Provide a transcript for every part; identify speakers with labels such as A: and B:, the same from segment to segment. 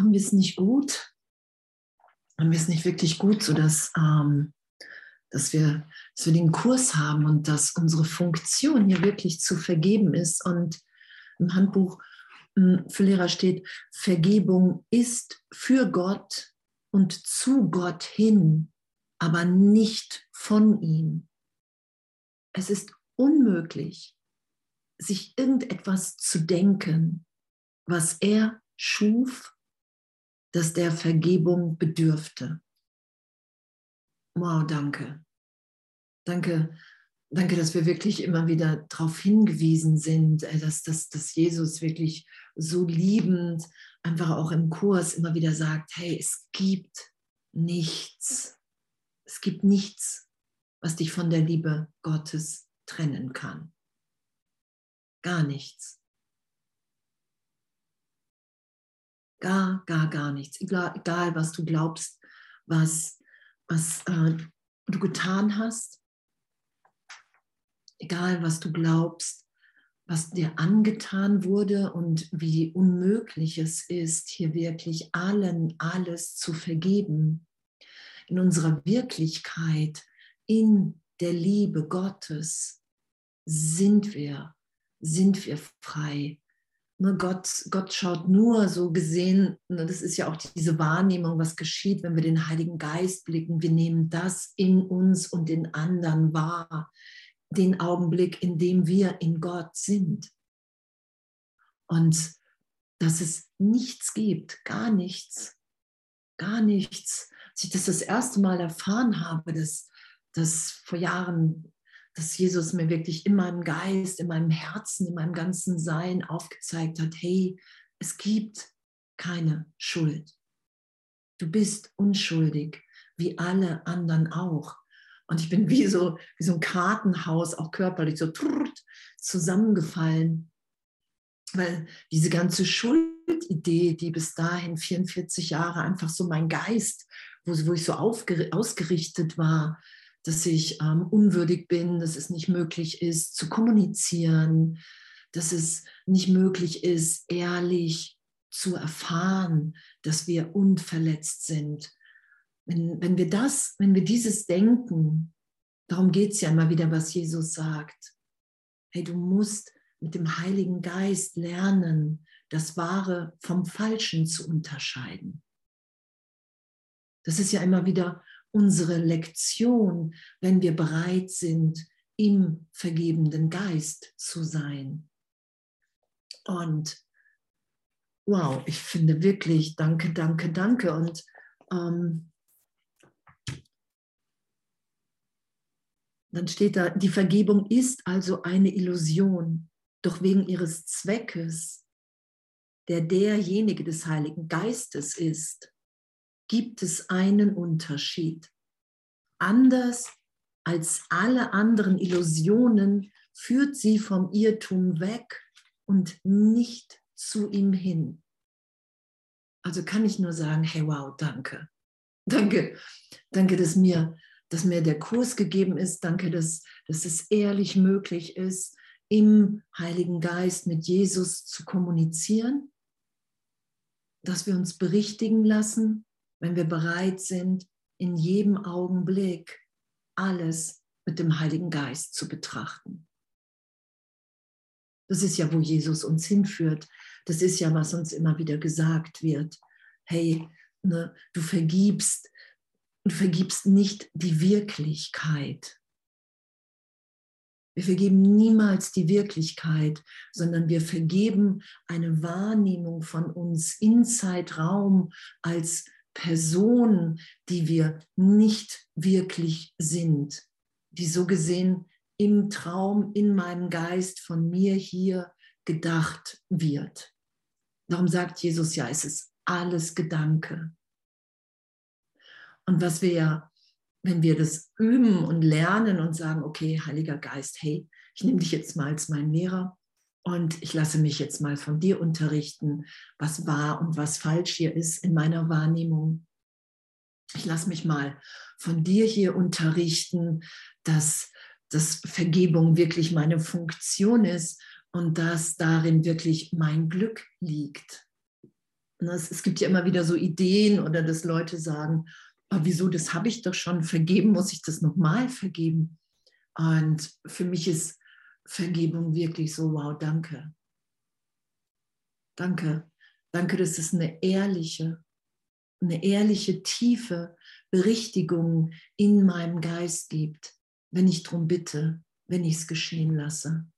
A: haben wir es nicht gut, haben wir es nicht wirklich gut, sodass ähm, dass wir, dass wir den Kurs haben und dass unsere Funktion hier wirklich zu vergeben ist. Und im Handbuch hm, für Lehrer steht, Vergebung ist für Gott und zu Gott hin, aber nicht von ihm. Es ist unmöglich, sich irgendetwas zu denken, was er schuf, das der Vergebung bedürfte. Wow, danke. Danke, danke, dass wir wirklich immer wieder darauf hingewiesen sind, äh, dass, dass, dass Jesus wirklich so liebend einfach auch im Kurs immer wieder sagt, hey, es gibt nichts. Es gibt nichts, was dich von der Liebe Gottes trennen kann. Gar nichts. Gar, gar, gar nichts. Egal, egal was du glaubst, was was äh, du getan hast, egal was du glaubst, was dir angetan wurde und wie unmöglich es ist, hier wirklich allen alles zu vergeben. In unserer Wirklichkeit, in der Liebe Gottes sind wir, sind wir frei. Ne, Gott, Gott schaut nur so gesehen, ne, das ist ja auch diese Wahrnehmung, was geschieht, wenn wir den Heiligen Geist blicken. Wir nehmen das in uns und in anderen wahr, den Augenblick, in dem wir in Gott sind. Und dass es nichts gibt, gar nichts, gar nichts. Als ich das das erste Mal erfahren habe, dass, dass vor Jahren dass Jesus mir wirklich in meinem Geist, in meinem Herzen, in meinem ganzen Sein aufgezeigt hat, hey, es gibt keine Schuld. Du bist unschuldig, wie alle anderen auch. Und ich bin wie so, wie so ein Kartenhaus, auch körperlich so zusammengefallen, weil diese ganze Schuldidee, die bis dahin 44 Jahre einfach so mein Geist, wo, wo ich so ausgerichtet war, dass ich ähm, unwürdig bin, dass es nicht möglich ist zu kommunizieren, dass es nicht möglich ist, ehrlich zu erfahren, dass wir unverletzt sind. Wenn, wenn wir das, wenn wir dieses denken, darum geht es ja immer wieder, was Jesus sagt. Hey, du musst mit dem Heiligen Geist lernen, das Wahre vom Falschen zu unterscheiden. Das ist ja immer wieder unsere Lektion, wenn wir bereit sind, im vergebenden Geist zu sein. Und wow, ich finde wirklich, danke, danke, danke. Und ähm, dann steht da, die Vergebung ist also eine Illusion, doch wegen ihres Zweckes, der derjenige des Heiligen Geistes ist, gibt es einen Unterschied. Anders als alle anderen Illusionen führt sie vom Irrtum weg und nicht zu ihm hin. Also kann ich nur sagen, hey wow, danke. Danke, danke, dass mir, dass mir der Kurs gegeben ist. Danke, dass, dass es ehrlich möglich ist, im Heiligen Geist mit Jesus zu kommunizieren, dass wir uns berichtigen lassen, wenn wir bereit sind, in jedem Augenblick alles mit dem Heiligen Geist zu betrachten. Das ist ja, wo Jesus uns hinführt. Das ist ja, was uns immer wieder gesagt wird. Hey, ne, du vergibst, du vergibst nicht die Wirklichkeit. Wir vergeben niemals die Wirklichkeit, sondern wir vergeben eine Wahrnehmung von uns in Zeitraum als Person, die wir nicht wirklich sind, die so gesehen im Traum, in meinem Geist von mir hier gedacht wird. Darum sagt Jesus ja, es ist alles Gedanke. Und was wir ja, wenn wir das üben und lernen und sagen, okay, Heiliger Geist, hey, ich nehme dich jetzt mal als mein Lehrer und ich lasse mich jetzt mal von dir unterrichten, was wahr und was falsch hier ist in meiner Wahrnehmung. Ich lasse mich mal von dir hier unterrichten, dass, dass Vergebung wirklich meine Funktion ist und dass darin wirklich mein Glück liegt. Es, gibt ja immer wieder so Ideen oder dass Leute sagen, oh, wieso, das habe ich doch schon vergeben, muss ich das nochmal vergeben? Und für mich ist Vergebung wirklich so, wow, danke. Danke. Danke, dass es eine ehrliche, eine ehrliche, tiefe Berichtigung in meinem Geist gibt, wenn ich darum bitte, wenn ich es geschehen lasse.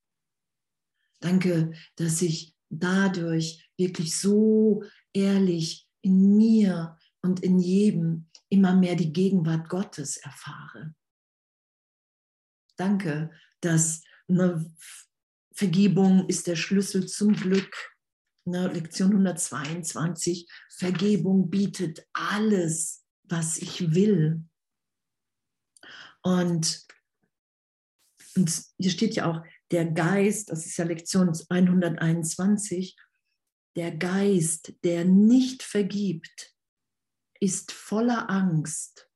A: Danke, dass ich dadurch wirklich so ehrlich in mir und in jedem immer mehr die Gegenwart Gottes erfahre. Danke, dass eine Vergebung ist der Schlüssel zum Glück. Ne, Lektion 122, Vergebung bietet alles, was ich will. Und, und hier steht ja auch, der Geist, das ist ja Lektion 121, der Geist, der nicht vergibt, ist voller Angst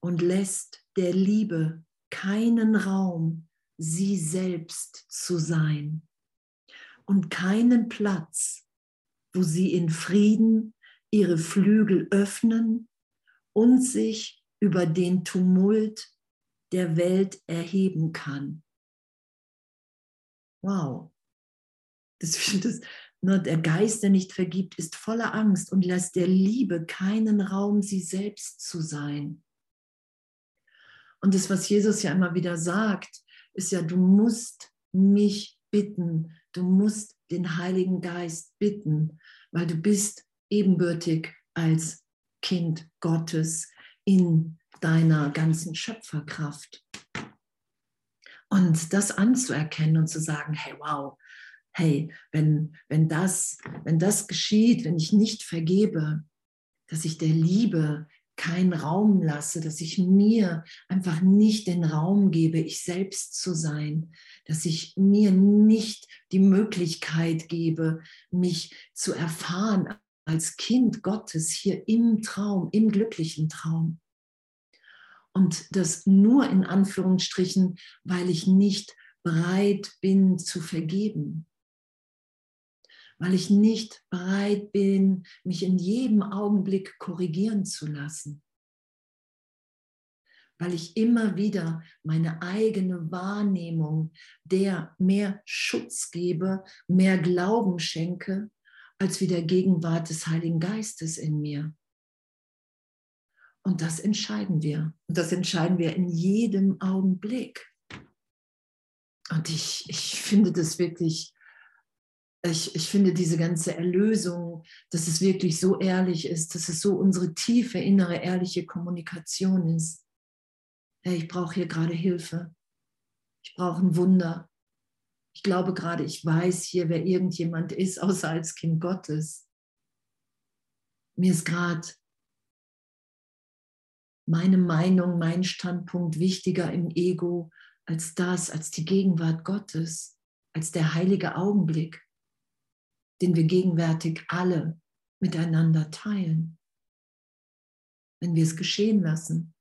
A: und lässt der Liebe keinen Raum, sie selbst zu sein und keinen Platz, wo sie in Frieden ihre Flügel öffnen und sich über den Tumult der Welt erheben kann. Wow. Das, das, nur der Geist, der nicht vergibt, ist voller Angst und lässt der Liebe keinen Raum, sie selbst zu sein. Und das, was Jesus ja immer wieder sagt, ist ja, du musst mich bitten, du musst den Heiligen Geist bitten, weil du bist ebenbürtig als Kind Gottes in deiner ganzen Schöpferkraft. Und das anzuerkennen und zu sagen, hey, wow, hey, wenn, wenn, das, wenn das geschieht, wenn ich nicht vergebe, dass ich der Liebe keinen Raum lasse, dass ich mir einfach nicht den Raum gebe, ich selbst zu sein, dass ich mir nicht die Möglichkeit gebe, mich zu erfahren als Kind Gottes hier im Traum, im glücklichen Traum. Und das nur in Anführungsstrichen, weil ich nicht bereit bin zu vergeben weil ich nicht bereit bin, mich in jedem Augenblick korrigieren zu lassen, weil ich immer wieder meine eigene Wahrnehmung der mehr Schutz gebe, mehr Glauben schenke, als wie der Gegenwart des Heiligen Geistes in mir. Und das entscheiden wir. Und das entscheiden wir in jedem Augenblick. Und ich, ich finde das wirklich ich, ich finde diese ganze Erlösung, dass es wirklich so ehrlich ist, dass es so unsere tiefe innere ehrliche Kommunikation ist. Hey, ich brauche hier gerade Hilfe. Ich brauche ein Wunder. Ich glaube gerade, ich weiß hier, wer irgendjemand ist, außer als Kind Gottes. Mir ist gerade meine Meinung, mein Standpunkt wichtiger im Ego als das, als die Gegenwart Gottes, als der heilige Augenblick den wir gegenwärtig alle miteinander teilen, wenn wir es geschehen lassen.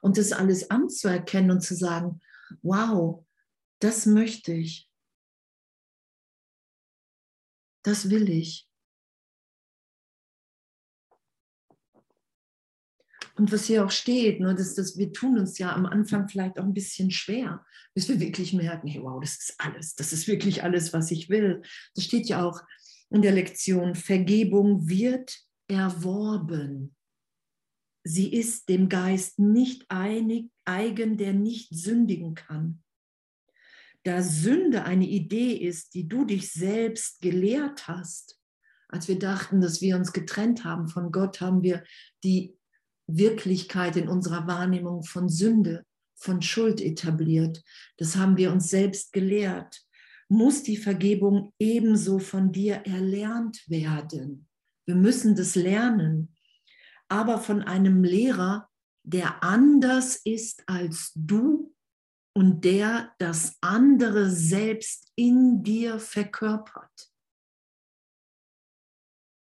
A: Und das alles anzuerkennen und zu sagen, wow, das möchte ich, das will ich. Und was hier auch steht, nur dass, dass wir tun uns ja am Anfang vielleicht auch ein bisschen schwer, bis wir wirklich merken, hey, wow, das ist alles, das ist wirklich alles, was ich will. Das steht ja auch in der Lektion, Vergebung wird erworben. Sie ist dem Geist nicht einig, eigen, der nicht sündigen kann. Da Sünde eine Idee ist, die du dich selbst gelehrt hast, als wir dachten, dass wir uns getrennt haben von Gott, haben wir die Wirklichkeit in unserer Wahrnehmung von Sünde, von Schuld etabliert. Das haben wir uns selbst gelehrt. Muss die Vergebung ebenso von dir erlernt werden? Wir müssen das lernen, aber von einem Lehrer, der anders ist als du und der das andere selbst in dir verkörpert.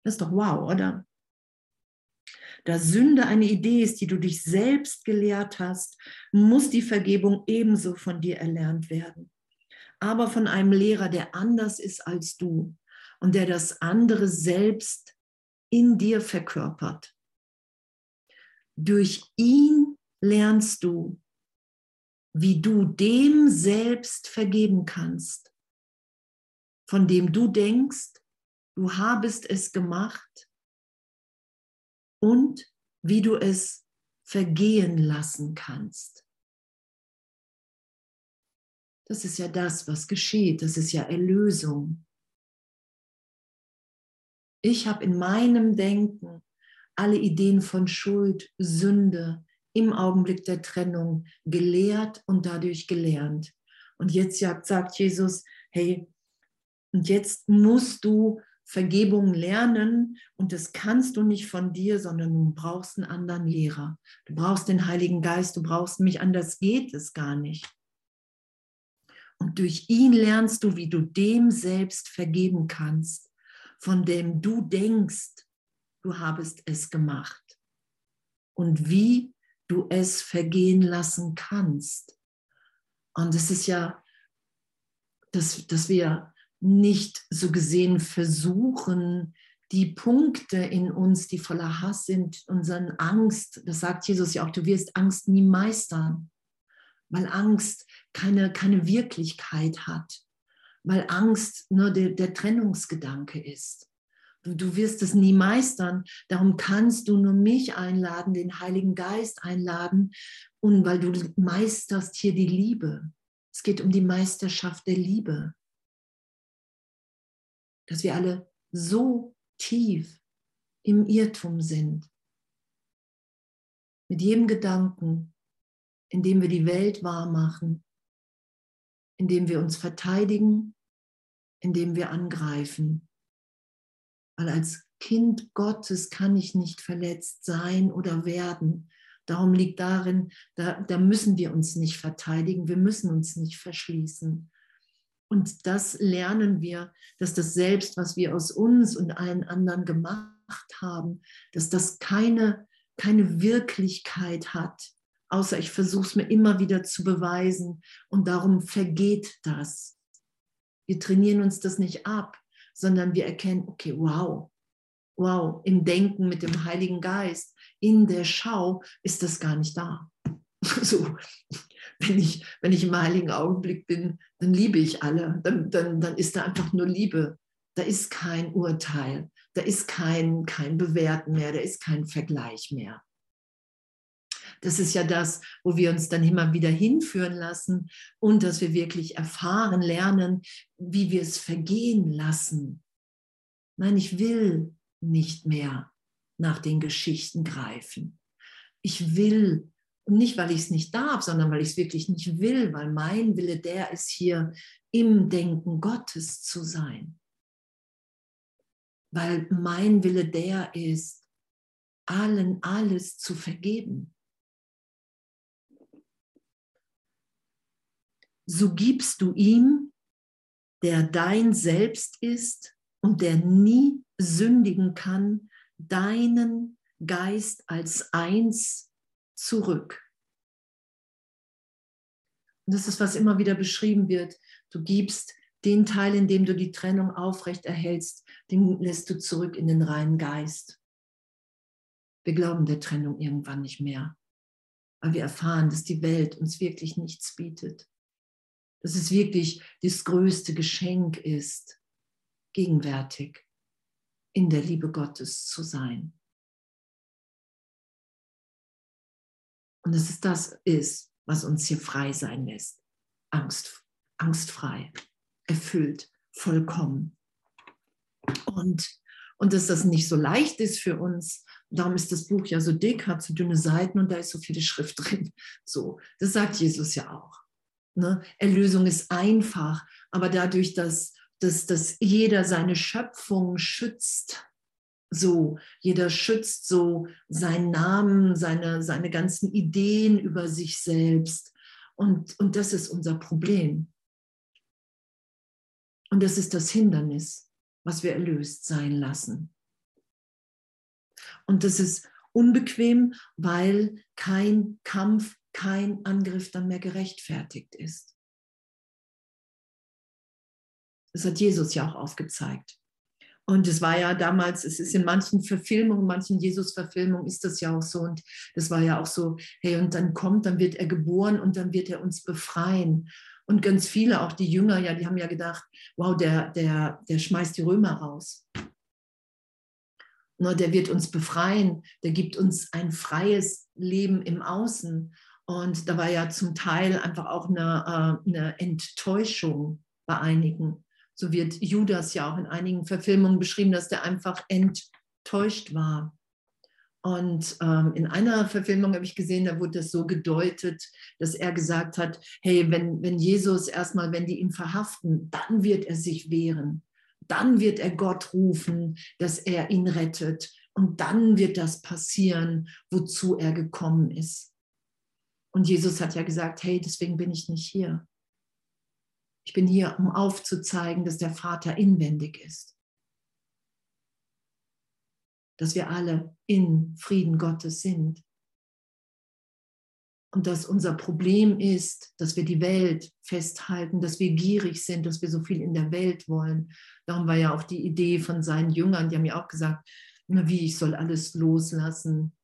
A: Das ist doch wow, oder? Da Sünde eine Idee ist, die du dich selbst gelehrt hast, muss die Vergebung ebenso von dir erlernt werden. Aber von einem Lehrer, der anders ist als du und der das andere selbst in dir verkörpert. Durch ihn lernst du, wie du dem selbst vergeben kannst, von dem du denkst, du habest es gemacht und wie du es vergehen lassen kannst. Das ist ja das, was geschieht. Das ist ja Erlösung. Ich habe in meinem Denken alle Ideen von Schuld, Sünde im Augenblick der Trennung gelehrt und dadurch gelernt. Und jetzt sagt Jesus, hey, und jetzt musst du Vergebung lernen und das kannst du nicht von dir, sondern du brauchst einen anderen Lehrer. Du brauchst den Heiligen Geist, du brauchst mich, anders geht es gar nicht. Und durch ihn lernst du, wie du dem selbst vergeben kannst, von dem du denkst, du habest es gemacht. Und wie du es vergehen lassen kannst. Und es ist ja, dass, dass wir nicht so gesehen versuchen, die Punkte in uns, die voller Hass sind, unseren Angst, das sagt Jesus ja auch, du wirst Angst nie meistern, weil Angst keine, keine Wirklichkeit hat, weil Angst nur der, der Trennungsgedanke ist. Du, du wirst es nie meistern, darum kannst du nur mich einladen, den Heiligen Geist einladen und weil du meisterst hier die Liebe. Es geht um die Meisterschaft der Liebe dass wir alle so tief im Irrtum sind. Mit jedem Gedanken, in dem wir die Welt wahr machen, in dem wir uns verteidigen, in dem wir angreifen. Weil als Kind Gottes kann ich nicht verletzt sein oder werden. Darum liegt darin, da, da müssen wir uns nicht verteidigen, wir müssen uns nicht verschließen. Und das lernen wir, dass das Selbst, was wir aus uns und allen anderen gemacht haben, dass das keine, keine Wirklichkeit hat, außer ich versuche es mir immer wieder zu beweisen. Und darum vergeht das. Wir trainieren uns das nicht ab, sondern wir erkennen, okay, wow, wow, im Denken mit dem Heiligen Geist, in der Schau ist das gar nicht da. So, wenn ich, wenn ich im heiligen Augenblick bin, dann liebe ich alle. Dann, dann, dann ist da einfach nur Liebe. Da ist kein Urteil. Da ist kein, kein Bewerten mehr. Da ist kein Vergleich mehr. Das ist ja das, wo wir uns dann immer wieder hinführen lassen und dass wir wirklich erfahren, lernen, wie wir es vergehen lassen. Nein, ich will nicht mehr nach den Geschichten greifen. Ich will und nicht, weil ich es nicht darf, sondern weil ich es wirklich nicht will, weil mein Wille der ist, hier im Denken Gottes zu sein. Weil mein Wille der ist, allen alles zu vergeben. So gibst du ihm, der dein Selbst ist und der nie sündigen kann, deinen Geist als eins zurück. Und das ist, was immer wieder beschrieben wird. Du gibst den Teil, in dem du die Trennung aufrecht erhältst, den lässt du zurück in den reinen Geist. Wir glauben der Trennung irgendwann nicht mehr, weil wir erfahren, dass die Welt uns wirklich nichts bietet. Dass es wirklich das größte Geschenk ist, gegenwärtig in der Liebe Gottes zu sein. Und dass es das ist, was uns hier frei sein lässt. Angst, angstfrei, erfüllt, vollkommen. Und, und dass das nicht so leicht ist für uns. Darum ist das Buch ja so dick, hat so dünne Seiten und da ist so viele Schrift drin. So, das sagt Jesus ja auch. Ne? Erlösung ist einfach, aber dadurch, dass, dass, dass jeder seine Schöpfung schützt, so, jeder schützt so seinen Namen, seine, seine ganzen Ideen über sich selbst. Und, und das ist unser Problem. Und das ist das Hindernis, was wir erlöst sein lassen. Und das ist unbequem, weil kein Kampf, kein Angriff dann mehr gerechtfertigt ist. Das hat Jesus ja auch aufgezeigt. Und es war ja damals, es ist in manchen Verfilmungen, manchen Jesus-Verfilmungen ist das ja auch so. Und das war ja auch so, hey, und dann kommt, dann wird er geboren und dann wird er uns befreien. Und ganz viele, auch die Jünger, ja, die haben ja gedacht, wow, der, der, der schmeißt die Römer raus. Nur der wird uns befreien, der gibt uns ein freies Leben im Außen. Und da war ja zum Teil einfach auch eine, äh, eine Enttäuschung bei einigen. So wird Judas ja auch in einigen Verfilmungen beschrieben, dass der einfach enttäuscht war. Und ähm, in einer Verfilmung habe ich gesehen, da wurde das so gedeutet, dass er gesagt hat, hey, wenn, wenn Jesus erstmal, wenn die ihn verhaften, dann wird er sich wehren. Dann wird er Gott rufen, dass er ihn rettet. Und dann wird das passieren, wozu er gekommen ist. Und Jesus hat ja gesagt, hey, deswegen bin ich nicht hier. Ich bin hier, um aufzuzeigen, dass der Vater inwendig ist. Dass wir alle in Frieden Gottes sind. Und dass unser Problem ist, dass wir die Welt festhalten, dass wir gierig sind, dass wir so viel in der Welt wollen. Darum war ja auch die Idee von seinen Jüngern, die haben ja auch gesagt, wie ich soll alles loslassen.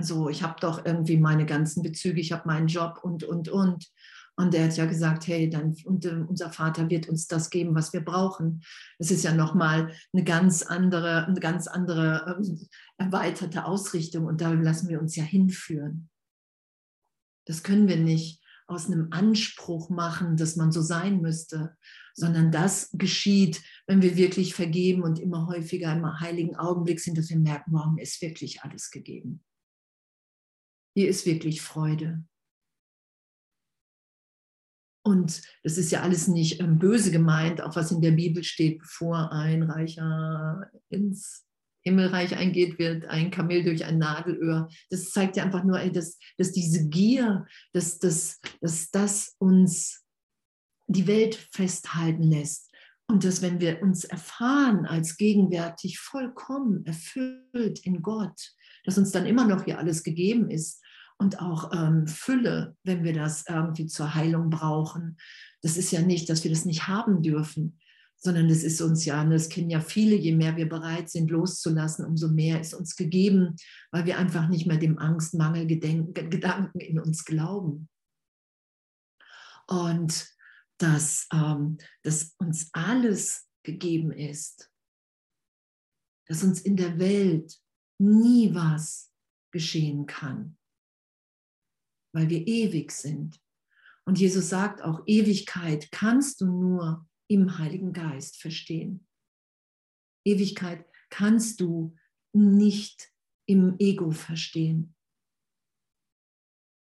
A: So, ich habe doch irgendwie meine ganzen Bezüge, ich habe meinen Job und, und, und. Und er hat ja gesagt, hey, dann, und, äh, unser Vater wird uns das geben, was wir brauchen. Das ist ja nochmal eine ganz andere, eine ganz andere äh, erweiterte Ausrichtung und da lassen wir uns ja hinführen. Das können wir nicht aus einem Anspruch machen, dass man so sein müsste, sondern das geschieht, wenn wir wirklich vergeben und immer häufiger im heiligen Augenblick sind, dass wir merken, warum ist wirklich alles gegeben. Hier ist wirklich Freude. Und das ist ja alles nicht ähm, böse gemeint, auch was in der Bibel steht, bevor ein Reicher ins Himmelreich eingeht, wird ein Kamel durch ein Nadelöhr. Das zeigt ja einfach nur, dass, dass diese Gier, dass, dass, dass das uns die Welt festhalten lässt. Und dass wenn wir uns erfahren als gegenwärtig vollkommen erfüllt in Gott, dass uns dann immer noch hier alles gegeben ist und auch ähm, Fülle, wenn wir das irgendwie zur Heilung brauchen. Das ist ja nicht, dass wir das nicht haben dürfen, sondern das ist uns ja, das kennen ja viele, je mehr wir bereit sind loszulassen, umso mehr ist uns gegeben, weil wir einfach nicht mehr dem Angstmangel-Gedanken in uns glauben. Und dass, ähm, dass uns alles gegeben ist, dass uns in der Welt nie was geschehen kann weil wir ewig sind. Und Jesus sagt auch, Ewigkeit kannst du nur im Heiligen Geist verstehen. Ewigkeit kannst du nicht im Ego verstehen,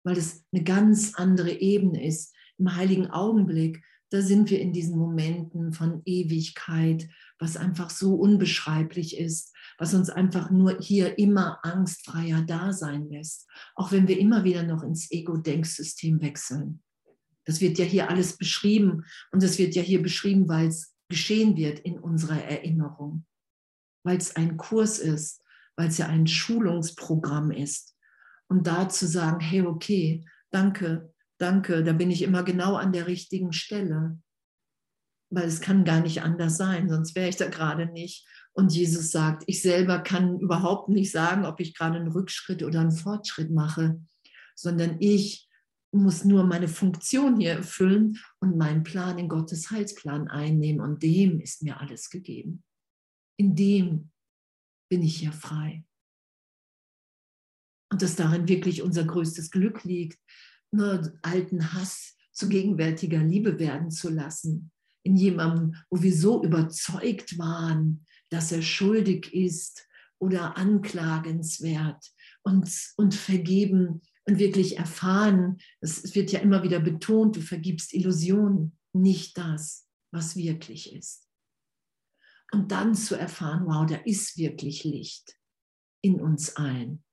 A: weil es eine ganz andere Ebene ist. Im heiligen Augenblick, da sind wir in diesen Momenten von Ewigkeit, was einfach so unbeschreiblich ist, was uns einfach nur hier immer angstfreier da sein lässt, auch wenn wir immer wieder noch ins Ego-Denksystem wechseln. Das wird ja hier alles beschrieben und es wird ja hier beschrieben, weil es geschehen wird in unserer Erinnerung, weil es ein Kurs ist, weil es ja ein Schulungsprogramm ist. Und da zu sagen, hey, okay, danke, danke, da bin ich immer genau an der richtigen Stelle weil es kann gar nicht anders sein, sonst wäre ich da gerade nicht. Und Jesus sagt, ich selber kann überhaupt nicht sagen, ob ich gerade einen Rückschritt oder einen Fortschritt mache, sondern ich muss nur meine Funktion hier erfüllen und meinen Plan in Gottes Heilsplan einnehmen. Und dem ist mir alles gegeben. In dem bin ich hier frei. Und dass darin wirklich unser größtes Glück liegt, nur alten Hass zu gegenwärtiger Liebe werden zu lassen in jemandem, wo wir so überzeugt waren, dass er schuldig ist oder anklagenswert und, und vergeben und wirklich erfahren, es wird ja immer wieder betont, du vergibst Illusionen, nicht das, was wirklich ist. Und dann zu erfahren, wow, da ist wirklich Licht in uns allen.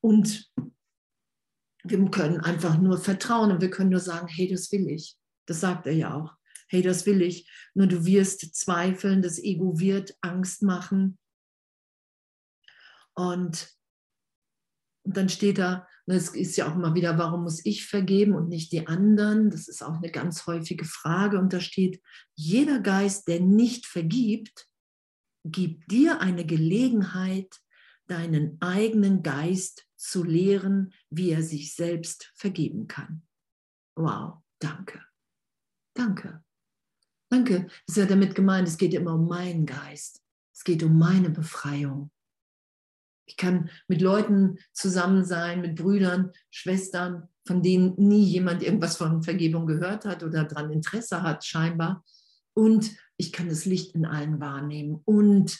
A: Und wir können einfach nur vertrauen und wir können nur sagen, hey, das will ich. Das sagt er ja auch. Hey, das will ich. Nur du wirst zweifeln, das Ego wird Angst machen. Und, und dann steht da, Es ist ja auch immer wieder, warum muss ich vergeben und nicht die anderen? Das ist auch eine ganz häufige Frage. Und da steht, jeder Geist, der nicht vergibt, gibt dir eine Gelegenheit, deinen eigenen Geist zu lehren, wie er sich selbst vergeben kann. Wow, danke. Danke. Danke. Das ist ja damit gemeint, es geht immer um meinen Geist. Es geht um meine Befreiung. Ich kann mit Leuten zusammen sein, mit Brüdern, Schwestern, von denen nie jemand irgendwas von Vergebung gehört hat oder daran Interesse hat, scheinbar. Und ich kann das Licht in allen wahrnehmen. Und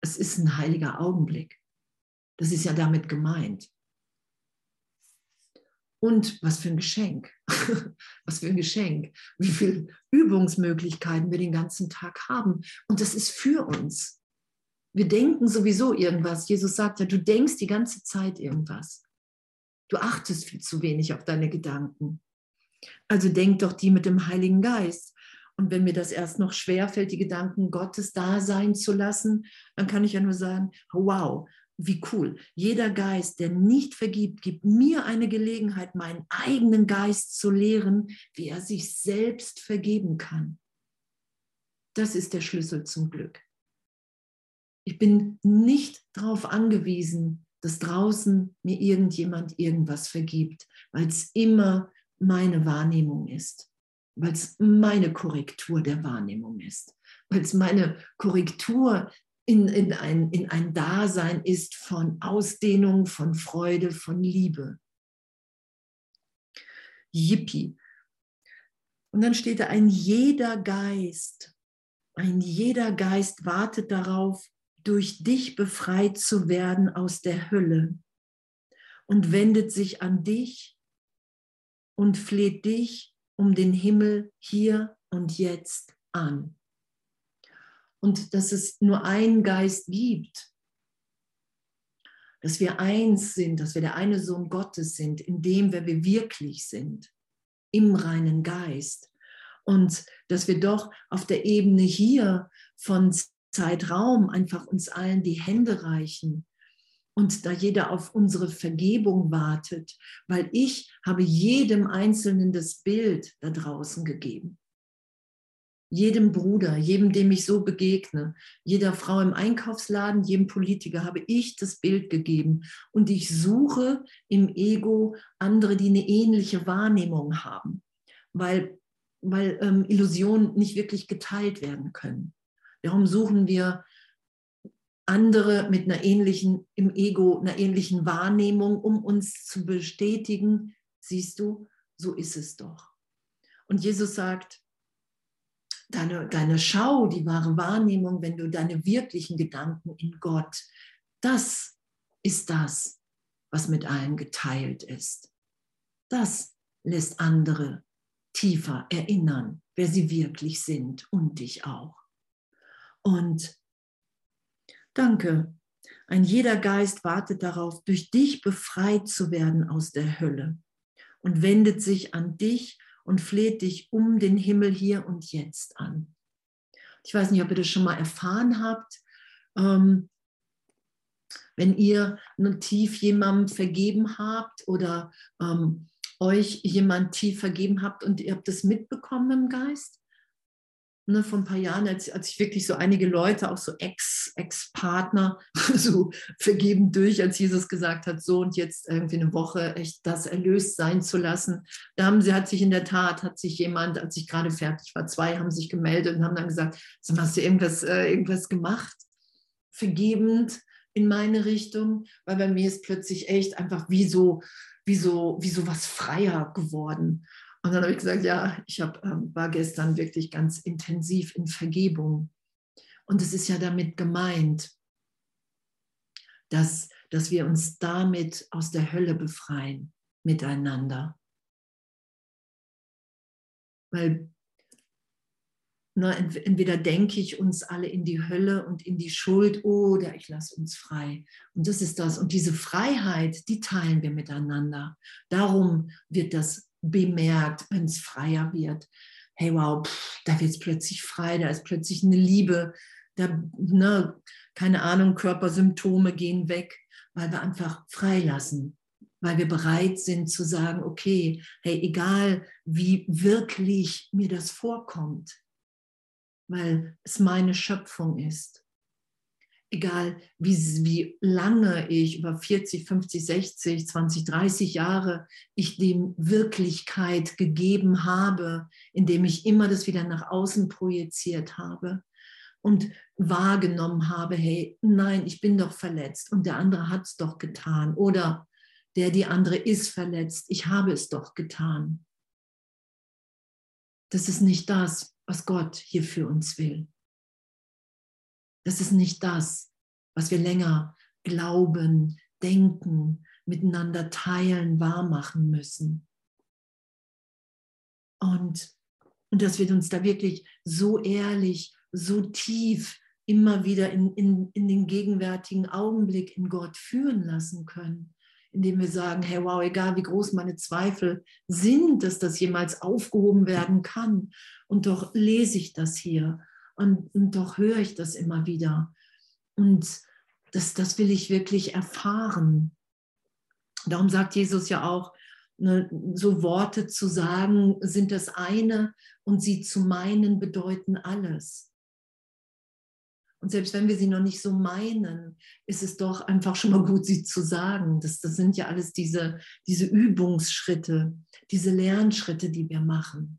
A: es ist ein heiliger Augenblick. Das ist ja damit gemeint. Und was für ein Geschenk. was für ein Geschenk. Wie viele Übungsmöglichkeiten wir den ganzen Tag haben. Und das ist für uns. Wir denken sowieso irgendwas. Jesus sagt ja, du denkst die ganze Zeit irgendwas. Du achtest viel zu wenig auf deine Gedanken. Also denk doch die mit dem Heiligen Geist. Und wenn mir das erst noch schwerfällt, die Gedanken Gottes da sein zu lassen, dann kann ich ja nur sagen, wow, wie cool. Jeder Geist, der nicht vergibt, gibt mir eine Gelegenheit, meinen eigenen Geist zu lehren, wie er sich selbst vergeben kann. Das ist der Schlüssel zum Glück. Ich bin nicht darauf angewiesen, dass draußen mir irgendjemand irgendwas vergibt, weil es immer meine Wahrnehmung ist, weil es meine Korrektur der Wahrnehmung ist, weil es meine Korrektur in, in, ein, in ein Dasein ist von Ausdehnung, von Freude, von Liebe. Yippie. Und dann steht da, ein jeder Geist, ein jeder Geist wartet darauf, durch dich befreit zu werden aus der Hölle und wendet sich an dich und fleht dich um den Himmel hier und jetzt an und dass es nur einen Geist gibt, dass wir eins sind, dass wir der eine Sohn Gottes sind, in dem, wer wir wirklich sind, im reinen Geist. Und dass wir doch auf der Ebene hier von Zeitraum einfach uns allen die Hände reichen und da jeder auf unsere Vergebung wartet, weil ich habe jedem Einzelnen das Bild da draußen gegeben jedem Bruder, jedem, dem ich so begegne, jeder Frau im Einkaufsladen, jedem Politiker habe ich das Bild gegeben. Und ich suche im Ego andere, die eine ähnliche Wahrnehmung haben, weil, weil ähm, Illusionen nicht wirklich geteilt werden können. Darum suchen wir andere mit einer ähnlichen, im Ego, einer ähnlichen Wahrnehmung, um uns zu bestätigen, siehst du, so ist es doch. Und Jesus sagt, deine, deine Schau, die wahre Wahrnehmung, wenn du deine wirklichen Gedanken in Gott, das ist das, was mit allen geteilt ist. Das lässt andere tiefer erinnern, wer sie wirklich sind und dich auch. Und danke, ein jeder Geist wartet darauf, durch dich befreit zu werden aus der Hölle und wendet sich an dich und fleht dich um den Himmel hier und jetzt an. Ich weiß nicht, ob ihr das schon mal erfahren habt. Ähm, wenn ihr nun tief jemandem vergeben habt oder ähm, euch jemand tief vergeben habt und ihr habt das mitbekommen im Geist, ne, vor ein paar Jahren, als, als ich wirklich so einige Leute, auch so Ex-Partner, so vergeben durch, als Jesus gesagt hat, so und jetzt irgendwie eine Woche echt das erlöst sein zu lassen. Da haben sie, hat sich in der Tat, hat sich jemand, als ich gerade fertig war, zwei haben sich gemeldet und haben dann gesagt, hast du irgendwas, äh, irgendwas gemacht? Vergebend in meine Richtung, weil bei mir ist plötzlich echt einfach wie so, wie so, wie so was freier geworden. Und dann habe ich gesagt, ja, ich hab, ähm, war gestern wirklich ganz intensiv in Vergebung. Und es ist ja damit gemeint, dass, dass wir uns damit aus der Hölle befreien, miteinander. Weil na, entweder denke ich uns alle in die Hölle und in die Schuld oder ich lasse uns frei. Und das ist das. Und diese Freiheit, die teilen wir miteinander. Darum wird das bemerkt, wenn es freier wird. Hey, wow, pff, da wird es plötzlich frei, da ist plötzlich eine Liebe, da, ne, keine Ahnung, Körpersymptome gehen weg, weil wir einfach freilassen. weil wir bereit sind zu sagen, okay, hey, egal wie wirklich mir das vorkommt, weil es meine Schöpfung ist, egal wie, wie lange ich über 40, 50, 60, 20, 30 Jahre ich dem Wirklichkeit gegeben habe, indem ich immer das wieder nach außen projiziert habe und wahrgenommen habe, hey, nein, ich bin doch verletzt und der andere hat es doch getan oder der, die andere ist verletzt, ich habe es doch getan. Das ist nicht das, was Gott hier für uns will. Das ist nicht das, was wir länger glauben, denken, miteinander teilen, wahrmachen müssen. Und, und dass wir uns da wirklich so ehrlich, so tief immer wieder in, in, in den gegenwärtigen Augenblick in Gott führen lassen können, indem wir sagen, hey, wow, egal wie groß meine Zweifel sind, dass das jemals aufgehoben werden kann. Und doch lese ich das hier und, und doch höre ich das immer wieder. Und das, das will ich wirklich erfahren. Darum sagt Jesus ja auch, ne, so Worte zu sagen sind das eine und sie zu meinen bedeuten alles. Und selbst wenn wir sie noch nicht so meinen, ist es doch einfach schon mal gut, sie zu sagen. Das, das sind ja alles diese, diese Übungsschritte, diese Lernschritte, die wir machen.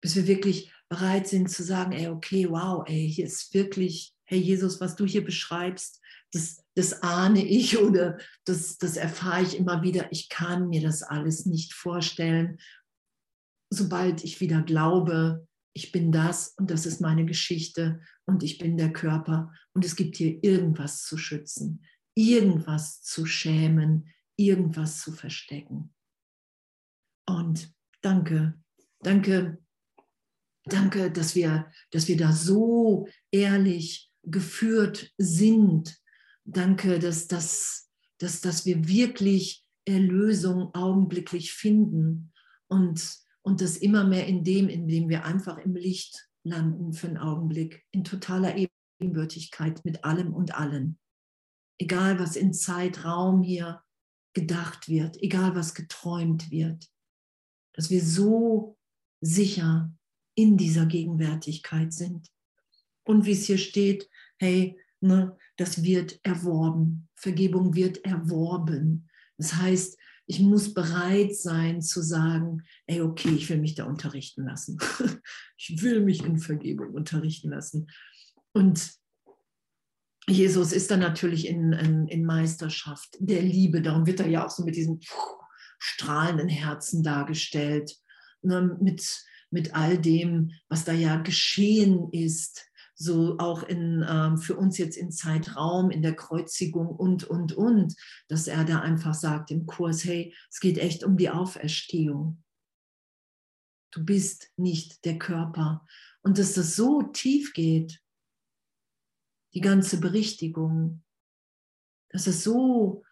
A: Bis wir wirklich bereit sind zu sagen, ey, okay, wow, ey, hier ist wirklich, hey Jesus, was du hier beschreibst, das, das ahne ich oder das, das erfahre ich immer wieder. Ich kann mir das alles nicht vorstellen. Sobald ich wieder glaube, ich bin das und das ist meine Geschichte und ich bin der Körper und es gibt hier irgendwas zu schützen, irgendwas zu schämen, irgendwas zu verstecken. Und danke, danke Danke, dass wir, dass wir da so ehrlich geführt sind. Danke, dass, dass, dass, dass wir wirklich Erlösung augenblicklich finden und, und das immer mehr in dem, in dem wir einfach im Licht landen für einen Augenblick, in totaler Ebenbürtigkeit mit allem und allen. Egal, was in Zeitraum hier gedacht wird, egal, was geträumt wird, dass wir so sicher in dieser Gegenwärtigkeit sind. Und wie es hier steht, hey, ne, das wird erworben. Vergebung wird erworben. Das heißt, ich muss bereit sein zu sagen, ey, okay, ich will mich da unterrichten lassen. ich will mich in Vergebung unterrichten lassen. Und Jesus ist dann natürlich in, in, in Meisterschaft der Liebe. Darum wird er ja auch so mit diesem strahlenden Herzen dargestellt. Ne, mit, mit all dem, was da ja geschehen ist, so auch in, ähm, für uns jetzt in Zeitraum, in der Kreuzigung und, und, und, dass er da einfach sagt im Kurs, hey, es geht echt um die Auferstehung. Du bist nicht der Körper. Und dass das so tief geht, die ganze Berichtigung, dass es so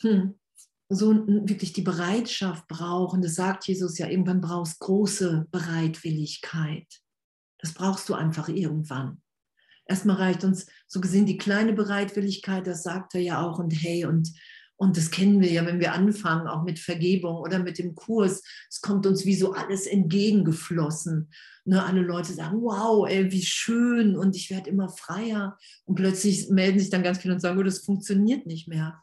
A: hm, so wirklich die Bereitschaft brauchen, das sagt Jesus ja, irgendwann brauchst große Bereitwilligkeit. Das brauchst du einfach irgendwann. Erstmal reicht uns so gesehen die kleine Bereitwilligkeit, das sagt er ja auch und hey und und das kennen wir ja, wenn wir anfangen, auch mit Vergebung oder mit dem Kurs. Es kommt uns wie so alles entgegengeflossen. Ne, alle Leute sagen, wow, ey, wie schön und ich werde immer freier. Und plötzlich melden sich dann ganz viele und sagen, oh, das funktioniert nicht mehr.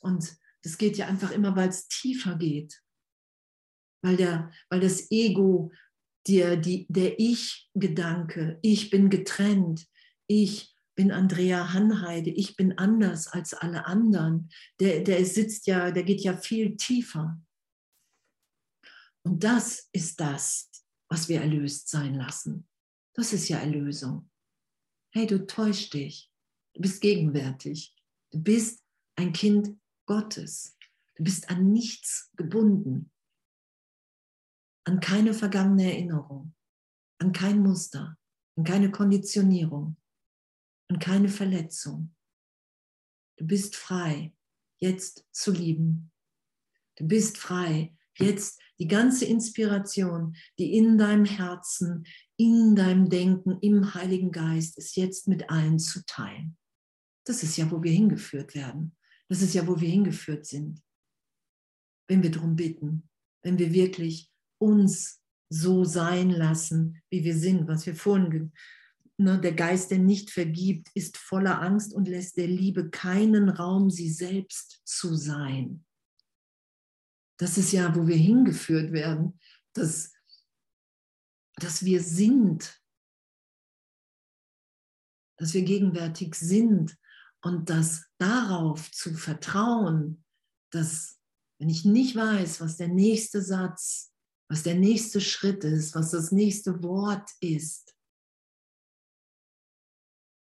A: Und das geht ja einfach immer, weil es tiefer geht. Weil, der, weil das Ego, der, die, der Ich-Gedanke, ich bin getrennt, ich bin Andrea Hanheide, ich bin anders als alle anderen, der, der sitzt ja, der geht ja viel tiefer. Und das ist das, was wir erlöst sein lassen. Das ist ja Erlösung. Hey, du täuschst dich. Du bist gegenwärtig. Du bist ein Kind Gottes. Du bist an nichts gebunden, an keine vergangene Erinnerung, an kein Muster, an keine Konditionierung, an keine Verletzung. Du bist frei, jetzt zu lieben. Du bist frei, jetzt die ganze Inspiration, die in deinem Herzen, in deinem Denken, im Heiligen Geist ist, jetzt mit allen zu teilen. Das ist ja, wo wir hingeführt werden Das ist ja, wo wir hingeführt sind. Wenn wir darum bitten, wenn wir wirklich uns so sein lassen, wie wir sind, was wir vorhin, ne, der Geist, der nicht vergibt, ist voller Angst und lässt der Liebe keinen Raum, sie selbst zu sein. Das ist ja, wo wir hingeführt werden, dass, dass wir sind, dass wir gegenwärtig sind und dass darauf zu vertrauen, dass wenn ich nicht weiß, was der nächste Satz, was der nächste Schritt ist, was das nächste Wort ist,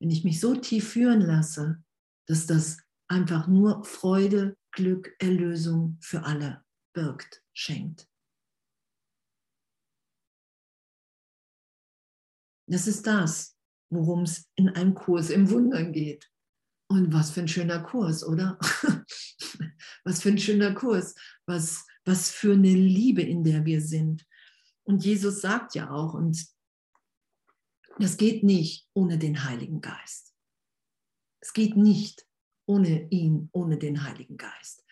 A: wenn ich mich so tief führen lasse, dass das einfach nur Freude, Glück, Erlösung für alle birgt, schenkt. Das ist das, worum es in einem Kurs im Wundern geht. Und was für ein schöner Kurs, oder? was für ein schöner Kurs, was, was für eine Liebe, in der wir sind. Und Jesus sagt ja auch, und das geht nicht ohne den Heiligen Geist. Es geht nicht ohne ihn, ohne den Heiligen Geist.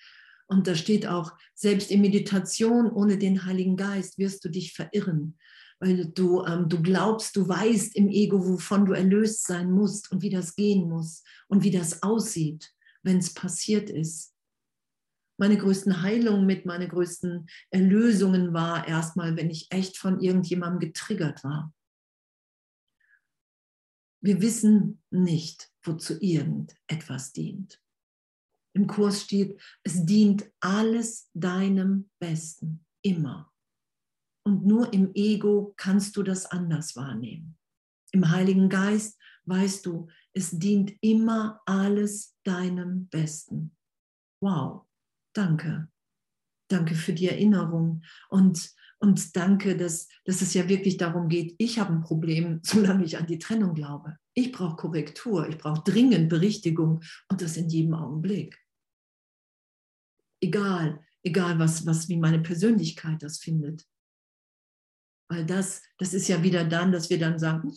A: Und da steht auch, selbst in Meditation ohne den Heiligen Geist wirst du dich verirren, weil du, ähm, du glaubst, du weißt im Ego, wovon du erlöst sein musst und wie das gehen muss und wie das aussieht, wenn es passiert ist. Meine größten Heilungen mit, meine größten Erlösungen war erstmal, wenn ich echt von irgendjemandem getriggert war. Wir wissen nicht, wozu irgendetwas dient. Im Kurs steht, es dient alles deinem Besten, immer. Und nur im Ego kannst du das anders wahrnehmen. Im Heiligen Geist weißt du, es dient immer alles deinem Besten. Wow, danke. Danke für die Erinnerung und, und danke, dass, dass es ja wirklich darum geht, ich habe ein Problem, solange ich an die Trennung glaube. Ich brauche Korrektur, ich brauche dringend Berichtigung und das in jedem Augenblick. Egal, egal was, was wie meine Persönlichkeit das findet. Weil das, das ist ja wieder dann, dass wir dann sagen,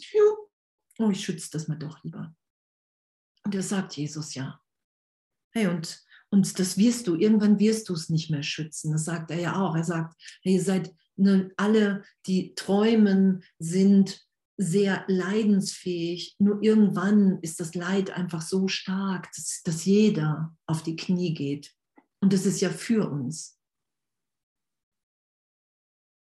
A: oh, ich schütze das mal doch lieber. Und das sagt Jesus ja. Hey, und, und das wirst du, irgendwann wirst du es nicht mehr schützen. Das sagt er ja auch. Er sagt, hey, ihr seid ne, alle, die träumen, sind sehr leidensfähig. Nur irgendwann ist das Leid einfach so stark, dass, dass jeder auf die Knie geht. Und das ist ja für uns.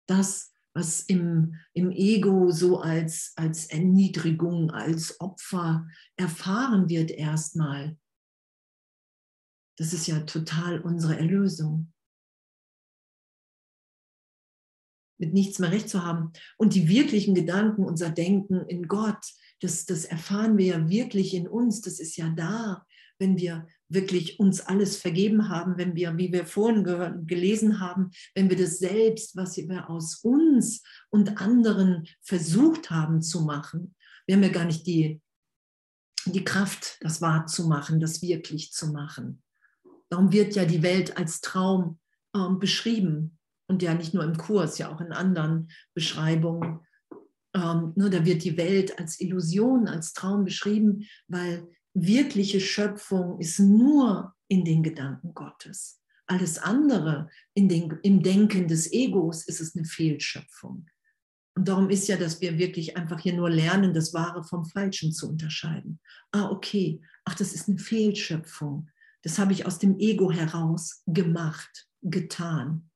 A: Das, was im, im Ego so als, als Erniedrigung, als Opfer erfahren wird erstmal, das ist ja total unsere Erlösung. mit nichts mehr recht zu haben. Und die wirklichen Gedanken, unser Denken in Gott, das, das erfahren wir ja wirklich in uns. Das ist ja da, wenn wir wirklich uns alles vergeben haben, wenn wir, wie wir vorhin gehört, gelesen haben, wenn wir das selbst, was wir aus uns und anderen versucht haben zu machen, wir haben ja gar nicht die, die Kraft, das wahrzumachen, das wirklich zu machen. Darum wird ja die Welt als Traum ähm, beschrieben und ja nicht nur im Kurs, ja auch in anderen Beschreibungen. Ähm, nur da wird die Welt als Illusion, als Traum beschrieben, weil wirkliche Schöpfung ist nur in den Gedanken Gottes. Alles andere in den, im Denken des Egos ist es eine Fehlschöpfung. Und darum ist ja, dass wir wirklich einfach hier nur lernen, das Wahre vom Falschen zu unterscheiden. Ah, okay, ach, das ist eine Fehlschöpfung. Das habe ich aus dem Ego heraus gemacht, getan.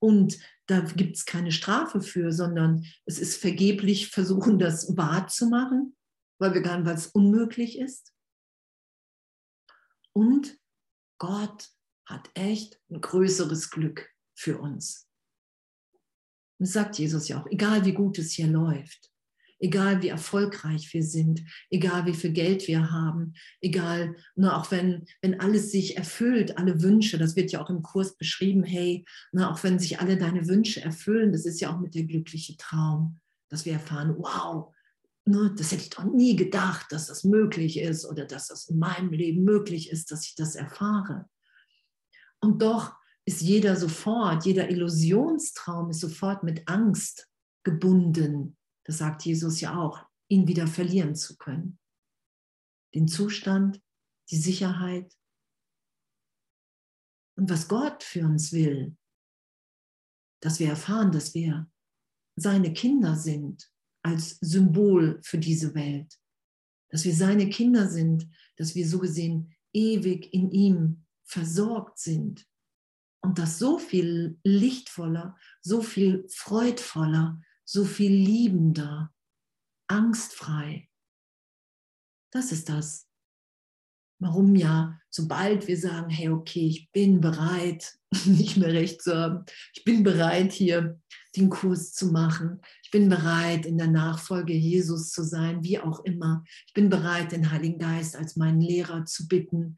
A: Und da gibt es keine Strafe für, sondern es ist vergeblich versuchen, das wahrzumachen, weil wir gar weil es unmöglich ist. Und Gott hat echt ein größeres Glück für uns. Das sagt Jesus ja auch, egal wie gut es hier läuft, egal wie erfolgreich wir sind, egal wie viel Geld wir haben, egal, ne, auch wenn, wenn alles sich erfüllt, alle Wünsche, das wird ja auch im Kurs beschrieben, hey, ne, auch wenn sich alle deine Wünsche erfüllen, das ist ja auch mit der glückliche Traum, dass wir erfahren, wow, ne, das hätte ich doch nie gedacht, dass das möglich ist oder dass das in meinem Leben möglich ist, dass ich das erfahre. Und doch ist jeder sofort, jeder Illusionstraum ist sofort mit Angst gebunden, das sagt Jesus ja auch, ihn wieder verlieren zu können. Den Zustand, die Sicherheit, Und was Gott für uns will, dass wir erfahren, dass wir seine Kinder sind als Symbol für diese Welt, dass wir seine Kinder sind, dass wir so gesehen ewig in ihm versorgt sind und das so viel lichtvoller, so viel freudvoller, so viel liebender, angstfrei. Das ist das. Warum ja, sobald wir sagen, hey, okay, ich bin bereit, nicht mehr recht zu haben, ich bin bereit, hier den Kurs zu machen, ich bin bereit, in der Nachfolge Jesus zu sein, wie auch immer, ich bin bereit, den Heiligen Geist als meinen Lehrer zu bitten,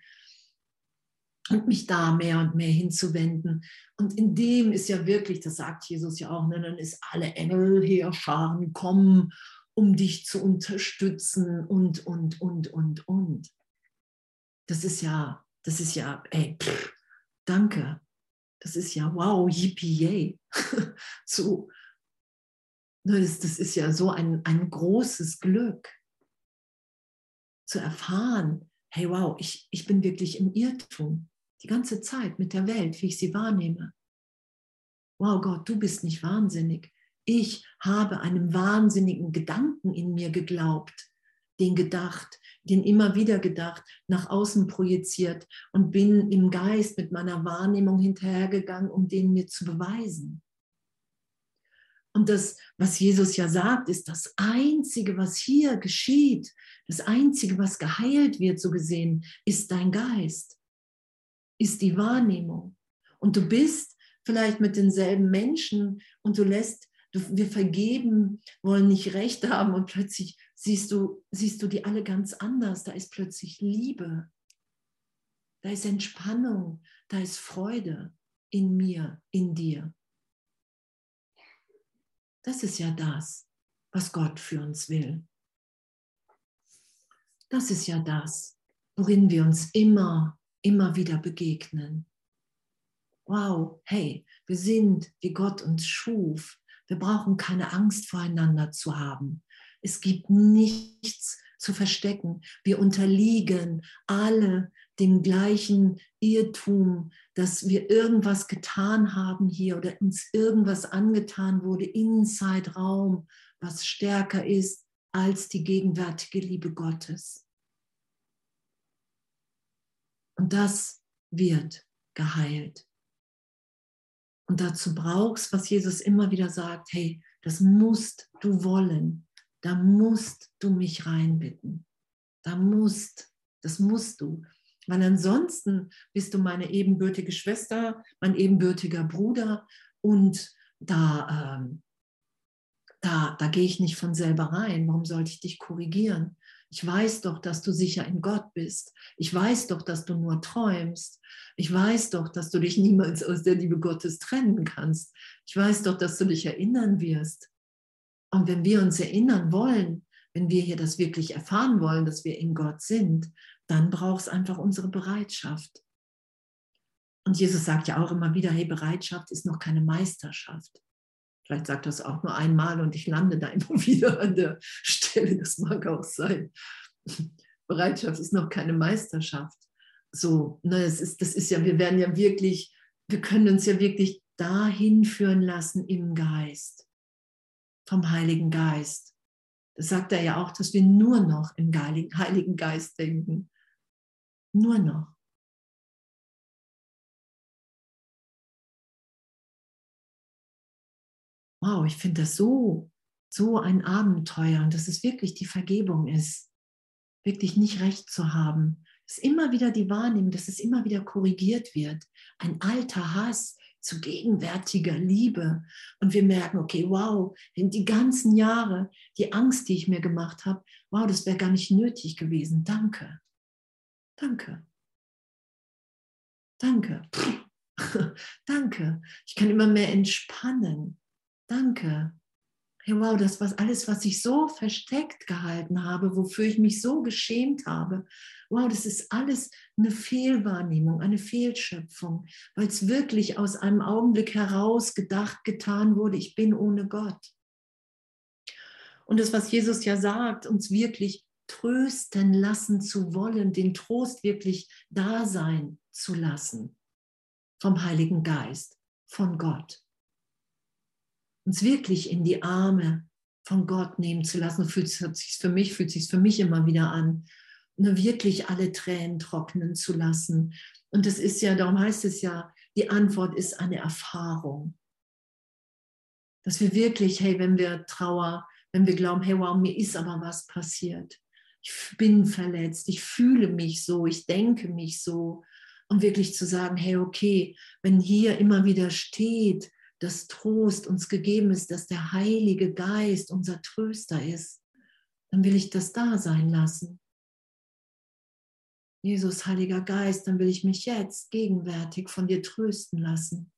A: und mich da mehr und mehr hinzuwenden. Und in dem ist ja wirklich, das sagt Jesus ja auch, ne, dann ist alle Engel Heerscharen kommen, um dich zu unterstützen und, und, und, und, und. Das ist ja, das ist ja, ey, pff, danke. Das ist ja, wow, yippie, yay. so, das, das ist ja so ein, ein großes Glück zu erfahren, hey, wow, ich, ich bin wirklich im Irrtum die ganze Zeit mit der Welt, wie ich sie wahrnehme. Wow, Gott, du bist nicht wahnsinnig. Ich habe einem wahnsinnigen Gedanken in mir geglaubt, den gedacht, den immer wieder gedacht, nach außen projiziert und bin im Geist mit meiner Wahrnehmung hinterhergegangen, um den mir zu beweisen. Und das, was Jesus ja sagt, ist das Einzige, was hier geschieht, das Einzige, was geheilt wird, so gesehen, ist dein Geist ist die Wahrnehmung. Und du bist vielleicht mit denselben Menschen und du lässt, du, wir vergeben, wollen nicht recht haben und plötzlich siehst du, siehst du die alle ganz anders. Da ist plötzlich Liebe, da ist Entspannung, da ist Freude in mir, in dir. Das ist ja das, was Gott für uns will. Das ist ja das, worin wir uns immer immer wieder begegnen. Wow, hey, wir sind, wie Gott uns schuf. Wir brauchen keine Angst voreinander zu haben. Es gibt nichts zu verstecken. Wir unterliegen alle dem gleichen Irrtum, dass wir irgendwas getan haben hier oder uns irgendwas angetan wurde in Zeitraum, was stärker ist als die gegenwärtige Liebe Gottes. Und das wird geheilt. Und dazu brauchst, was Jesus immer wieder sagt, hey, das musst du wollen. Da musst du mich reinbitten. Da musst, das musst du. Weil ansonsten bist du meine ebenbürtige Schwester, mein ebenbürtiger Bruder und da, ähm, da, da gehe ich nicht von selber rein. Warum sollte ich dich korrigieren? Ich weiß doch, dass du sicher in Gott bist. Ich weiß doch, dass du nur träumst. Ich weiß doch, dass du dich niemals aus der Liebe Gottes trennen kannst. Ich weiß doch, dass du dich erinnern wirst. Und wenn wir uns erinnern wollen, wenn wir hier das wirklich erfahren wollen, dass wir in Gott sind, dann braucht es einfach unsere Bereitschaft. Und Jesus sagt ja auch immer wieder, hey, Bereitschaft ist noch keine Meisterschaft. Vielleicht sagt das auch nur einmal und ich lande da immer wieder an der Stelle. Das mag auch sein. Bereitschaft ist noch keine Meisterschaft. So, ne, es ist, das ist ja, wir werden ja wirklich, wir können uns ja wirklich dahin führen lassen im Geist, vom Heiligen Geist. Das sagt er ja auch, dass wir nur noch im Heiligen Geist denken. Nur noch. wow, ich finde das so, so ein Abenteuer und dass es wirklich die Vergebung ist, wirklich nicht recht zu haben. Es ist immer wieder die Wahrnehmung, dass es immer wieder korrigiert wird. Ein alter Hass zu gegenwärtiger Liebe. Und wir merken, okay, wow, die ganzen Jahre, die Angst, die ich mir gemacht habe, wow, das wäre gar nicht nötig gewesen. Danke. Danke. Danke. Danke. Ich kann immer mehr entspannen. Danke. Hey, wow, das war alles, was ich so versteckt gehalten habe, wofür ich mich so geschämt habe. Wow, das ist alles eine Fehlwahrnehmung, eine Fehlschöpfung, weil es wirklich aus einem Augenblick heraus gedacht, getan wurde, ich bin ohne Gott. Und das, was Jesus ja sagt, uns wirklich trösten lassen zu wollen, den Trost wirklich da sein zu lassen. vom Heiligen Geist, von Gott. Uns wirklich in die Arme von Gott nehmen zu lassen, fühlt sich für mich, fühlt sich für mich immer wieder an, nur wirklich alle Tränen trocknen zu lassen. Und das ist ja, darum heißt es ja, die Antwort ist eine Erfahrung. Dass wir wirklich, hey, wenn wir Trauer, wenn wir glauben, hey, wow, mir ist aber was passiert. Ich bin verletzt, ich fühle mich so, ich denke mich so. Und wirklich zu sagen, hey, okay, wenn hier immer wieder steht, dass Trost uns gegeben ist, dass der Heilige Geist unser Tröster ist, dann will ich das da sein lassen. Jesus, Heiliger Geist, dann will ich mich jetzt gegenwärtig von dir trösten lassen.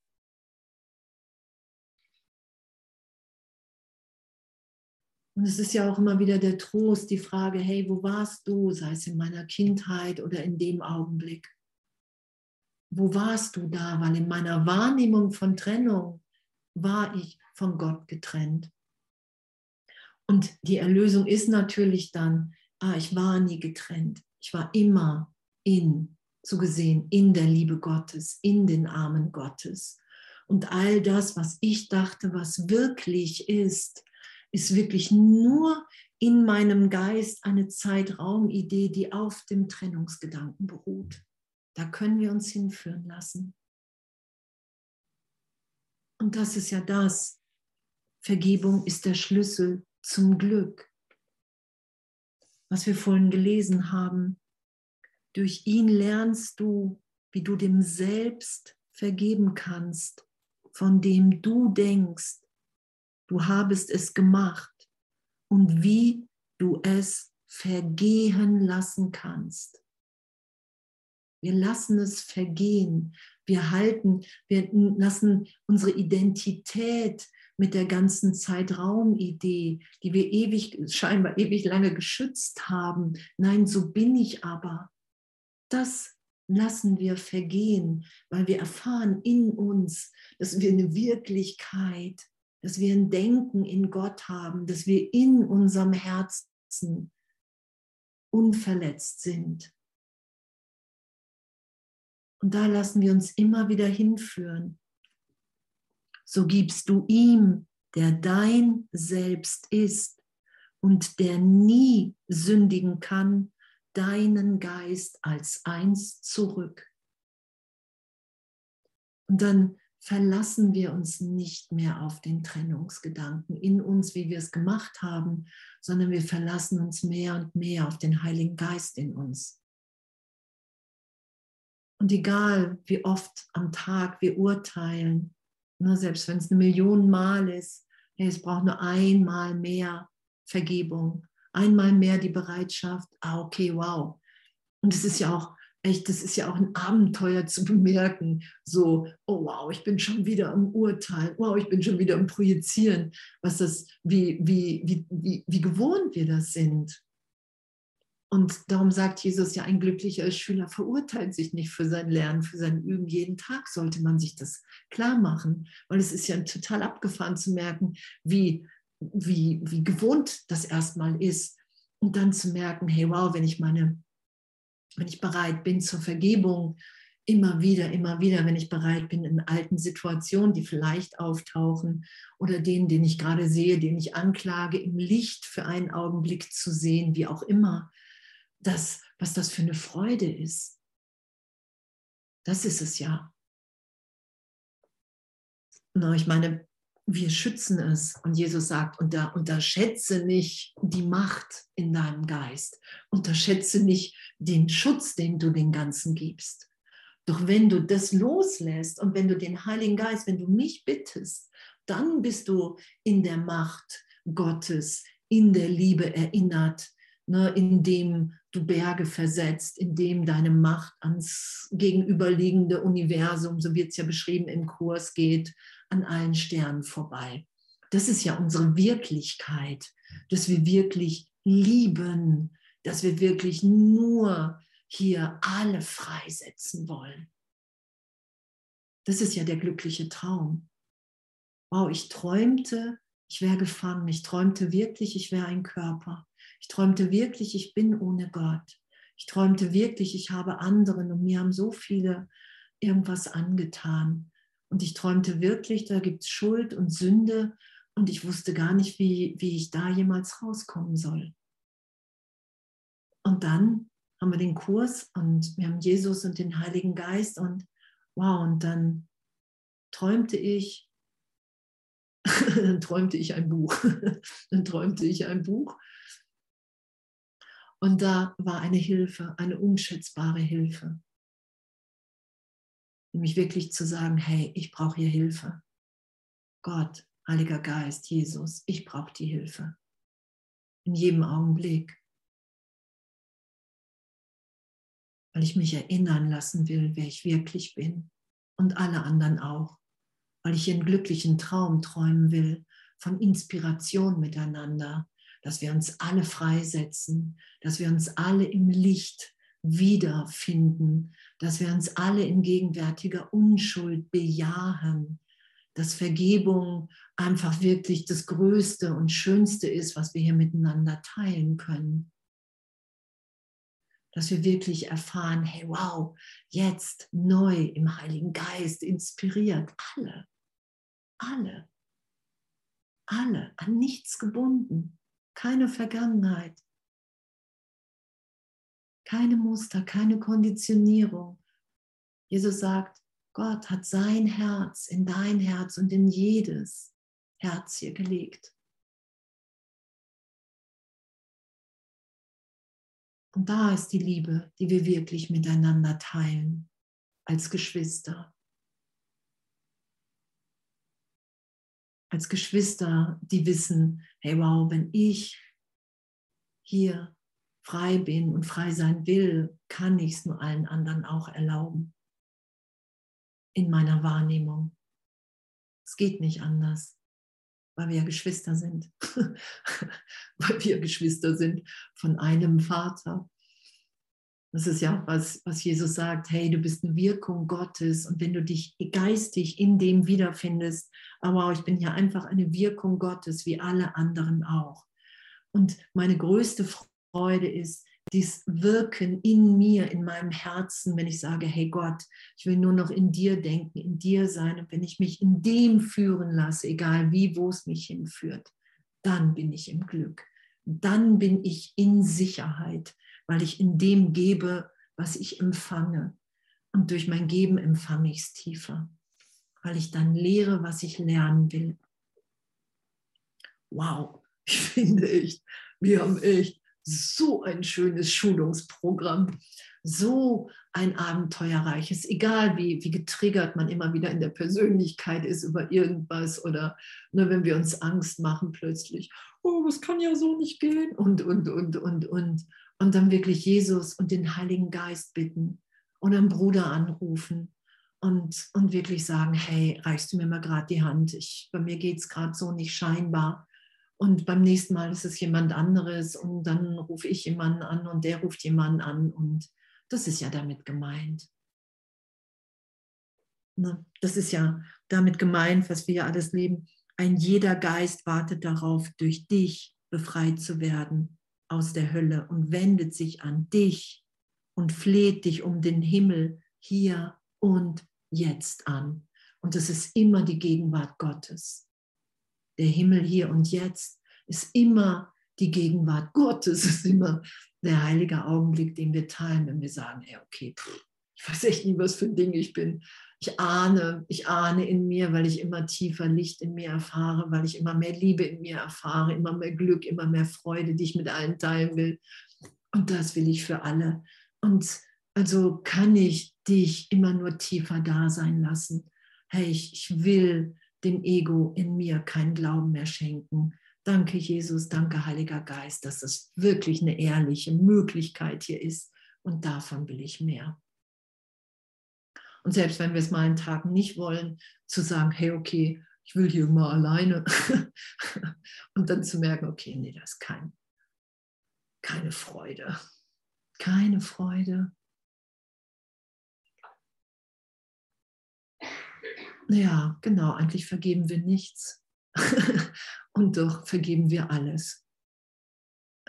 A: Und es ist ja auch immer wieder der Trost, die Frage, hey, wo warst du, sei es in meiner Kindheit oder in dem Augenblick? Wo warst du da? Weil in meiner Wahrnehmung von Trennung war ich von Gott getrennt. Und die Erlösung ist natürlich dann, ah, ich war nie getrennt. Ich war immer in, so gesehen, in der Liebe Gottes, in den Armen Gottes. Und all das, was ich dachte, was wirklich ist, ist wirklich nur in meinem Geist eine Zeitraumidee, die auf dem Trennungsgedanken beruht. Da können wir uns hinführen lassen. Und das ist ja das. Vergebung ist der Schlüssel zum Glück. Was wir vorhin gelesen haben, durch ihn lernst du, wie du dem Selbst vergeben kannst, von dem du denkst, du habest es gemacht und wie du es vergehen lassen kannst. Wir lassen es vergehen. Wir halten, wir lassen unsere Identität mit der ganzen Zeitraumidee, die wir ewig, scheinbar ewig lange geschützt haben. Nein, so bin ich aber das lassen wir vergehen, weil wir erfahren in uns, dass wir eine Wirklichkeit, dass wir ein Denken in Gott haben, dass wir in unserem Herzen unverletzt sind. Und da lassen wir uns immer wieder hinführen. So gibst du ihm, der dein Selbst ist und der nie sündigen kann, deinen Geist als eins zurück. Und dann verlassen wir uns nicht mehr auf den Trennungsgedanken in uns, wie wir es gemacht haben, sondern wir verlassen uns mehr und mehr auf den Heiligen Geist in uns. Und egal, wie oft am Tag wir urteilen, ne, selbst wenn es eine Million Mal ist, hey, es braucht nur einmal mehr Vergebung, einmal mehr die Bereitschaft, ah, okay, wow. Und es ist ja auch echt, das ist ja auch ein Abenteuer zu bemerken, so, oh wow, ich bin schon wieder am Urteil, wow, ich bin schon wieder am Projizieren, was das, wie, wie, wie, wie, wie gewohnt wir das sind. Und darum sagt Jesus ja, ein glücklicher Schüler verurteilt sich nicht für sein Lernen, für sein Üben. Jeden Tag sollte man sich das klar machen, weil es ist ja total abgefahren zu merken, wie wie, wie gewohnt das erstmal ist. Und dann zu merken, hey, wow, wenn ich meine, wenn ich bereit bin zur Vergebung, immer wieder, immer wieder, wenn ich bereit bin, in alten Situationen, die vielleicht auftauchen oder denen, den ich gerade sehe, den ich anklage, im Licht für einen Augenblick zu sehen, wie auch immer, das, was das für eine Freude ist. Das ist es ja. Na, ich meine, wir schützen es. Und Jesus sagt, unter, unterschätze nicht die Macht in deinem Geist. Unterschätze nicht den Schutz, den du den Ganzen gibst. Doch wenn du das loslässt und wenn du den Heiligen Geist, wenn du mich bittest, dann bist du in der Macht Gottes, in der Liebe erinnert, ne, indem du Berge versetzt, indem deine Macht ans gegenüberliegende Universum, so wird es ja beschrieben im Kurs, geht an allen Sternen vorbei. Das ist ja unsere Wirklichkeit, dass wir wirklich lieben, dass wir wirklich nur hier alle freisetzen wollen. Das ist ja der glückliche Traum. Wow, ich träumte, ich wäre gefangen. Ich träumte wirklich, ich wäre ein Körper. Ich träumte wirklich, ich bin ohne Gott. Ich träumte wirklich, ich habe anderen und mir haben so viele irgendwas angetan. Und ich träumte wirklich, da gibt es Schuld und Sünde und ich wusste gar nicht, wie, wie ich da jemals rauskommen soll. Und dann haben wir den Kurs und wir haben Jesus und den Heiligen Geist und wow, und dann träumte ich, dann träumte ich ein Buch, dann träumte ich ein Buch und da war eine Hilfe, eine unschätzbare Hilfe. Nämlich wirklich zu sagen, hey, ich brauche hier Hilfe. Gott, Heiliger Geist, Jesus, ich brauche die Hilfe. In jedem Augenblick. Weil ich mich erinnern lassen will, wer ich wirklich bin. Und alle anderen auch. Weil ich einen glücklichen Traum träumen will von Inspiration miteinander, dass wir uns alle freisetzen, dass wir uns alle im Licht wiederfinden, dass wir uns alle in gegenwärtiger Unschuld bejahen, dass Vergebung einfach wirklich das Größte und Schönste ist, was wir hier miteinander teilen können. Dass wir wirklich erfahren, hey, wow, jetzt neu im Heiligen Geist inspiriert, alle, alle, alle, an nichts gebunden, keine Vergangenheit, keine Muster, keine Konditionierung. Jesus sagt, Gott hat sein Herz in dein Herz und in jedes Herz hier gelegt. Und da ist die Liebe, die wir wirklich miteinander teilen, als Geschwister. als Geschwister, die wissen, hey wow, wenn ich hier frei bin und frei sein will, kann ich es nur allen anderen auch erlauben. In meiner Wahrnehmung. Es geht nicht anders, weil wir Geschwister sind. weil wir Geschwister sind von einem Vater. Das ist ja was, was Jesus sagt, hey, du bist eine Wirkung Gottes und wenn du dich geistig in dem wiederfindest, aber ich bin ja einfach eine Wirkung Gottes, wie alle anderen auch. Und meine größte Freude ist, dieses Wirken in mir, in meinem Herzen, wenn ich sage, hey Gott, ich will nur noch in dir denken, in dir sein. Und wenn ich mich in dem führen lasse, egal wie, wo es mich hinführt, dann bin ich im Glück. Dann bin ich in Sicherheit weil ich in dem gebe, was ich empfange. Und durch mein Geben empfange ich es tiefer, weil ich dann lehre, was ich lernen will. Wow, ich finde echt, wir haben echt so ein schönes Schulungsprogramm, so ein abenteuerreiches, egal wie, wie getriggert man immer wieder in der Persönlichkeit ist über irgendwas oder ne, wenn wir uns Angst machen plötzlich, oh, das kann ja so nicht gehen und, und, und, und, und und dann wirklich Jesus und den Heiligen Geist bitten und einen Bruder anrufen und, und wirklich sagen, hey, reichst du mir mal gerade die Hand? Ich, bei mir geht es gerade so nicht scheinbar. Und beim nächsten Mal ist es jemand anderes und dann rufe ich jemanden an und der ruft jemanden an und das ist ja damit gemeint. Ne? Das ist ja damit gemeint, was wir ja alles leben. Ein jeder Geist wartet darauf, durch dich befreit zu werden aus der Hölle und wendet sich an dich und fleht dich um den Himmel hier und jetzt an. Und das ist immer die Gegenwart Gottes. Der Himmel hier und jetzt ist immer die Gegenwart Gottes, ist immer der heilige Augenblick, den wir teilen, wenn wir sagen, ey, okay, pff, ich weiß echt nicht, was für ein Ding ich bin ich ahne, ich ahne in mir, weil ich immer tiefer Licht in mir erfahre, weil ich immer mehr Liebe in mir erfahre, immer mehr Glück, immer mehr Freude, die ich mit allen teilen will. Und das will ich für alle. Und also kann ich dich immer nur tiefer da sein lassen. Hey, ich, ich will dem Ego in mir keinen Glauben mehr schenken. Danke, Jesus, danke, Heiliger Geist, dass das wirklich eine ehrliche Möglichkeit hier ist. Und davon will ich mehr. Und selbst wenn wir es mal einen Tag nicht wollen, zu sagen, hey, okay, ich will hier mal alleine. und dann zu merken, okay, nee, das ist kein, keine Freude. Keine Freude. Ja, genau, eigentlich vergeben wir nichts. und doch vergeben wir alles.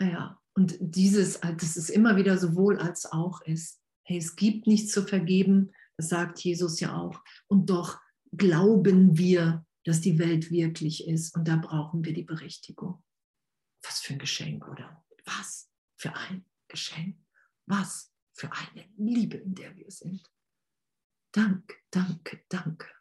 A: Ja, und dieses, das ist immer wieder sowohl als auch ist. Hey, es gibt nichts zu vergeben, Das sagt Jesus ja auch. Und doch glauben wir, dass die Welt wirklich ist. Und da brauchen wir die Berichtigung. Was für ein Geschenk, oder? Was für ein Geschenk. Was für eine Liebe, in der wir sind. Danke, danke, danke.